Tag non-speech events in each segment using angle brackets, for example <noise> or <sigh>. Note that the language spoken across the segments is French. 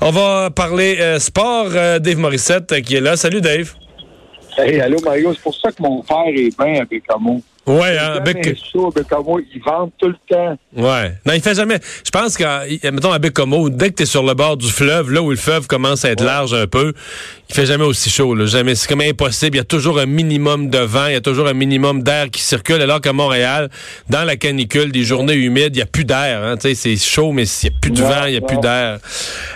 On va parler euh, sport. euh, Dave Morissette euh, qui est là. Salut Dave. Hey, allô Mario, c'est pour ça que mon père est bien avec Bécamo. Ouais, hein, ça, Bécamo, ils vendent tout le temps. Ouais. Non, il fait jamais. Je pense qu'à, mettons, à Bécomo, dès que t'es sur le bord du fleuve, là où le fleuve commence à être large un peu, il fait jamais aussi chaud, là. Jamais. C'est comme impossible. Il y a toujours un minimum de vent, il y a toujours un minimum d'air qui circule, alors qu'à Montréal, dans la canicule, des journées humides, il y a plus d'air, hein. Tu sais, c'est chaud, mais il y a plus de vent, il y a plus d'air.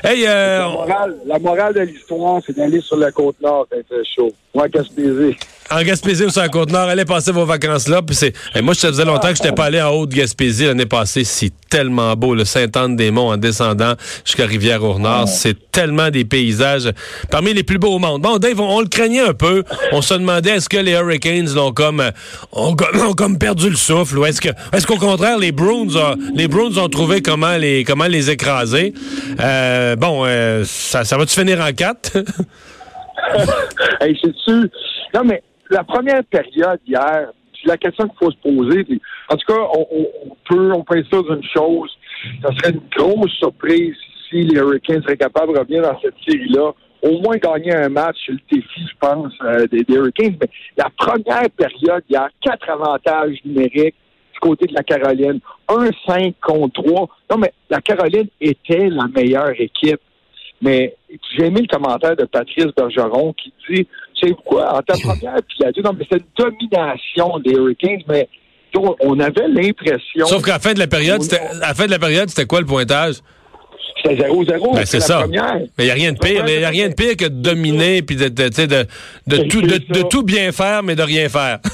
Hey, euh, La morale, la morale de l'histoire, c'est d'aller sur la côte nord quand il fait chaud. Moi, à Gaspésie. En Gaspésie ou sur la Côte-Nord, allez passer vos vacances là. Puis c'est, Hey, moi, ça faisait longtemps que je n'étais pas allé en Haute-Gaspésie l'année passée. C'est tellement beau, le Sainte-Anne-des-Monts en descendant jusqu'à Rivière-au-Nord. C'est tellement des paysages parmi les plus beaux au monde. Bon, Dave, on, on le craignait un peu. On se demandait est-ce que les Hurricanes l'ont comme, euh, ont, comme- ont comme perdu le souffle ou est-ce que, est-ce qu'au contraire les Bruins, ont- les Bruins ont trouvé comment les, comment les écraser? Euh, bon, euh, ça, ça va-tu finir en quatre? <laughs> hey, c'est-tu... Non, mais la première période hier, c'est la question qu'il faut se poser. En tout cas, on, on- peut, on être sûr d'une chose. Ça serait une grosse surprise si les Hurricanes seraient capables de revenir dans cette série-là. Au moins gagner un match, c'est le défi, je pense, euh, des, des Hurricanes. Mais la première période, il y a quatre avantages numériques du côté de la Caroline. Un 5 contre 3. Non, mais la Caroline était la meilleure équipe. Mais j'ai aimé le commentaire de Patrice Bergeron qui dit, c'est quoi, en ta première, puis il a dit, non, mais c'est une domination des Hurricanes, mais on on avait l'impression... Sauf qu'à la fin de la période, c'était, à la fin de la période, c'était quoi le pointage? C'était 0-0. Ben, c'est la ça. première. Mais il n'y a rien de pire. Il n'y a rien de pire que de dominer puis de, de, sais, de, tout, de, tout bien faire, mais de rien faire. <laughs>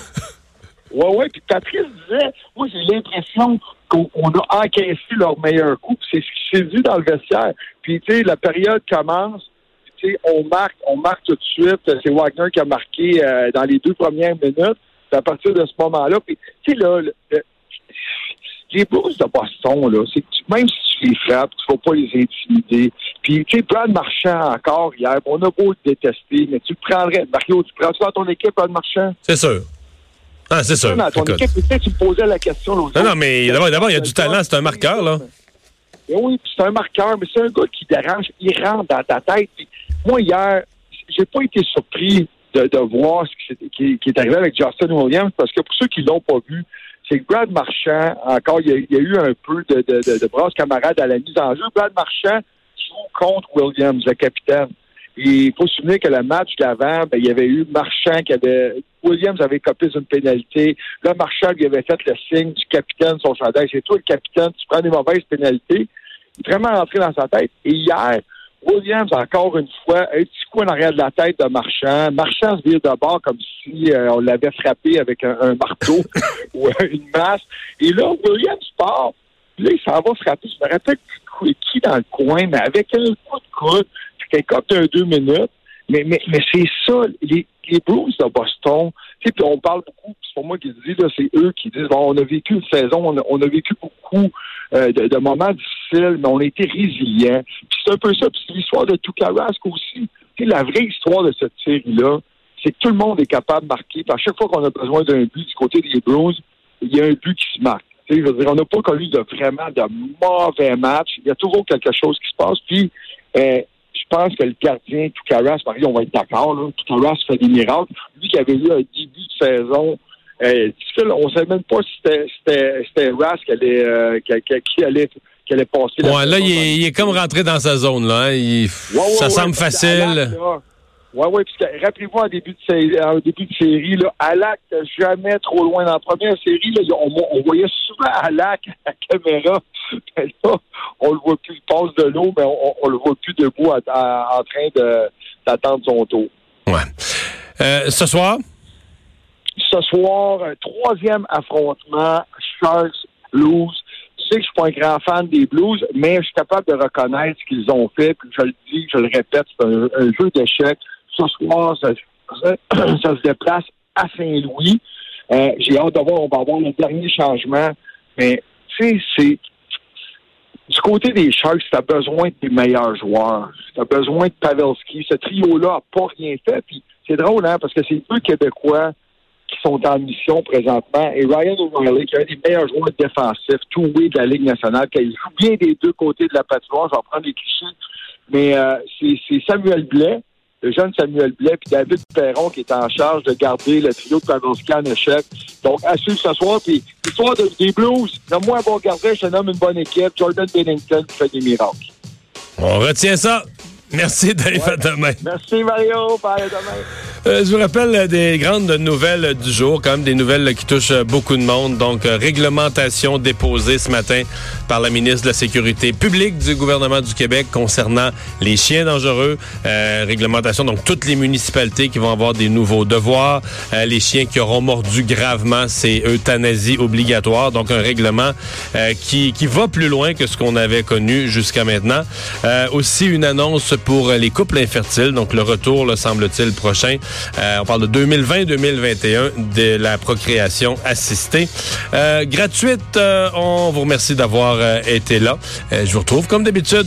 Ouais, ouais. Puis Patrice disait, moi, j'ai l'impression qu'on on a encaissé leur meilleur coup. Puis c'est ce qui s'est vu dans le vestiaire. Puis, tu sais, la période commence. Tu on marque, on marque tout de suite. C'est Wagner qui a marqué euh, dans les deux premières minutes. Puis à partir de ce moment-là, puis, tu sais, là, le- le- les Blues de Boston, là, c'est tu- même si tu les frappes, tu ne vas pas les intimider. Puis, tu sais, Brad Marchand, encore hier, on a beau le détester, mais tu le prendrais. Mario, tu prends-tu dans ton équipe, Brad Marchand? C'est sûr. Ah, c'est sûr. Ton Écoute. équipe, peut-être tu me posais la question l'autre Non, non, mais d'abord, il y a du talent, c'est un marqueur, là. Oui, c'est un marqueur, mais c'est un gars qui dérange, il rentre dans ta tête. Puis moi, hier, j'ai pas été surpris de, de voir ce qui, qui- qui est arrivé avec Justin Williams, parce que pour ceux qui l'ont pas vu, c'est que Brad Marchand, encore, il y a, eu un peu de, de, de, brasse camarade à la mise en jeu. Brad Marchand joue contre Williams, le capitaine. Et il faut se souvenir que le match d'avant, ben, il y avait eu Marchand qui avait. Williams avait copé une pénalité. Là, Marchand lui avait fait le signe du capitaine, son chandail. C'est toi le capitaine, tu prends des mauvaises pénalités. Il est vraiment rentré dans sa tête. Et hier, Williams, encore une fois, un petit coup en arrière de la tête de Marchand. Marchand se vire de bord comme si euh, on l'avait frappé avec un, un marteau <laughs> ou une masse. Et là, Williams part. Puis là, il s'en va frapper. Je me rappelle qui dans le coin, mais avec un coup de coude, puis quelqu'un a deux minutes. Mais, mais, mais c'est ça, les, les Blues de Boston. Tu sais, puis on parle beaucoup, puis c'est pas moi qui le dis, là, c'est eux qui disent, bon, on a vécu une saison, on a, on a vécu beaucoup euh, de, de moments difficiles, mais on a été résilients. C'est un peu ça, puis c'est l'histoire de Tukarask aussi. Sais, la vraie histoire de cette série-là, c'est que tout le monde est capable de marquer. À chaque fois qu'on a besoin d'un but du côté des Blues, il y a un but qui se marque. Je veux dire, on n'a pas connu de vraiment de mauvais matchs. Il y a toujours quelque chose qui se passe. Puis, euh, je pense que le gardien Toukaras, Marie, on va être d'accord, là, Toukaras fait des miracles. Lui qui avait eu un début de saison difficile, on ne savait même pas si c'était, c'était, c'était Ras qui allait, euh, qui, qui- qui allait, qui allait passer. Ouais, là, il est, il est comme rentré dans sa zone, là. hein. Il- Ouais, ouais, ça semble parce facile. ouais, puis que- rappelez-vous, en début de série, en début de série, là, Alak, jamais trop loin dans la première série, là, on, on voyait souvent Alak à <laughs> la caméra. Mais là, on le voit plus, il passe de l'eau, mais on, le voit plus debout à- à- en train de, d'attendre son tour. Ouais. Euh, ce soir, Ce soir, un troisième affrontement, Sharks lose. sais que je suis pas un grand fan des Blues, mais je suis capable de reconnaître ce qu'ils ont fait. Puis je le dis, je le répète, c'est un, jeu d'échecs. Ce soir, <clears throat> ça, se déplace à Saint-Louis. Euh, j'ai hâte de voir, on va avoir le dernier changement. Mais tu sais, c'est du côté des Sharks, tu as besoin des meilleurs joueurs. Tu as besoin de Pavelski. Ce trio-là n'a pas rien fait. Puis c'est drôle, hein, parce que c'est deux Québécois qui sont en mission présentement. Et Ryan O'Reilly, qui est un des meilleurs joueurs défensifs, tout de la Ligue nationale, qui joue bien des deux côtés de la patinoire. Je vais prendre les clichés. Mais euh, c'est Samuel Blais, le jeune Samuel Blais, puis David Perron qui est en charge de garder le trio de Pavelski en échec. Donc, à suivre ce soir. Puis, l'histoire des Blues, nomme-moi un bon gardien, je te nomme une bonne équipe. Jordan Bennington qui fait des miracles. On retient ça. Merci, Dave. À demain. Merci, Mario. Bye, à demain. Euh, je vous rappelle euh, des grandes nouvelles du jour, quand même des nouvelles qui touchent euh, beaucoup de monde. Donc, réglementation déposée ce matin par la ministre de la Sécurité publique du gouvernement du Québec concernant les chiens dangereux. réglementation, donc toutes les municipalités qui vont avoir des nouveaux devoirs. les chiens qui auront mordu gravement, c'est euthanasie obligatoire. Donc, un règlement qui, qui va plus loin que ce qu'on avait connu jusqu'à maintenant. aussi, une annonce pour les couples infertiles. Donc, le retour, semble-t-il, prochain euh, on parle de 2020-2021 de la procréation assistée. Euh, gratuite, euh, on vous remercie d'avoir été là. je vous retrouve comme d'habitude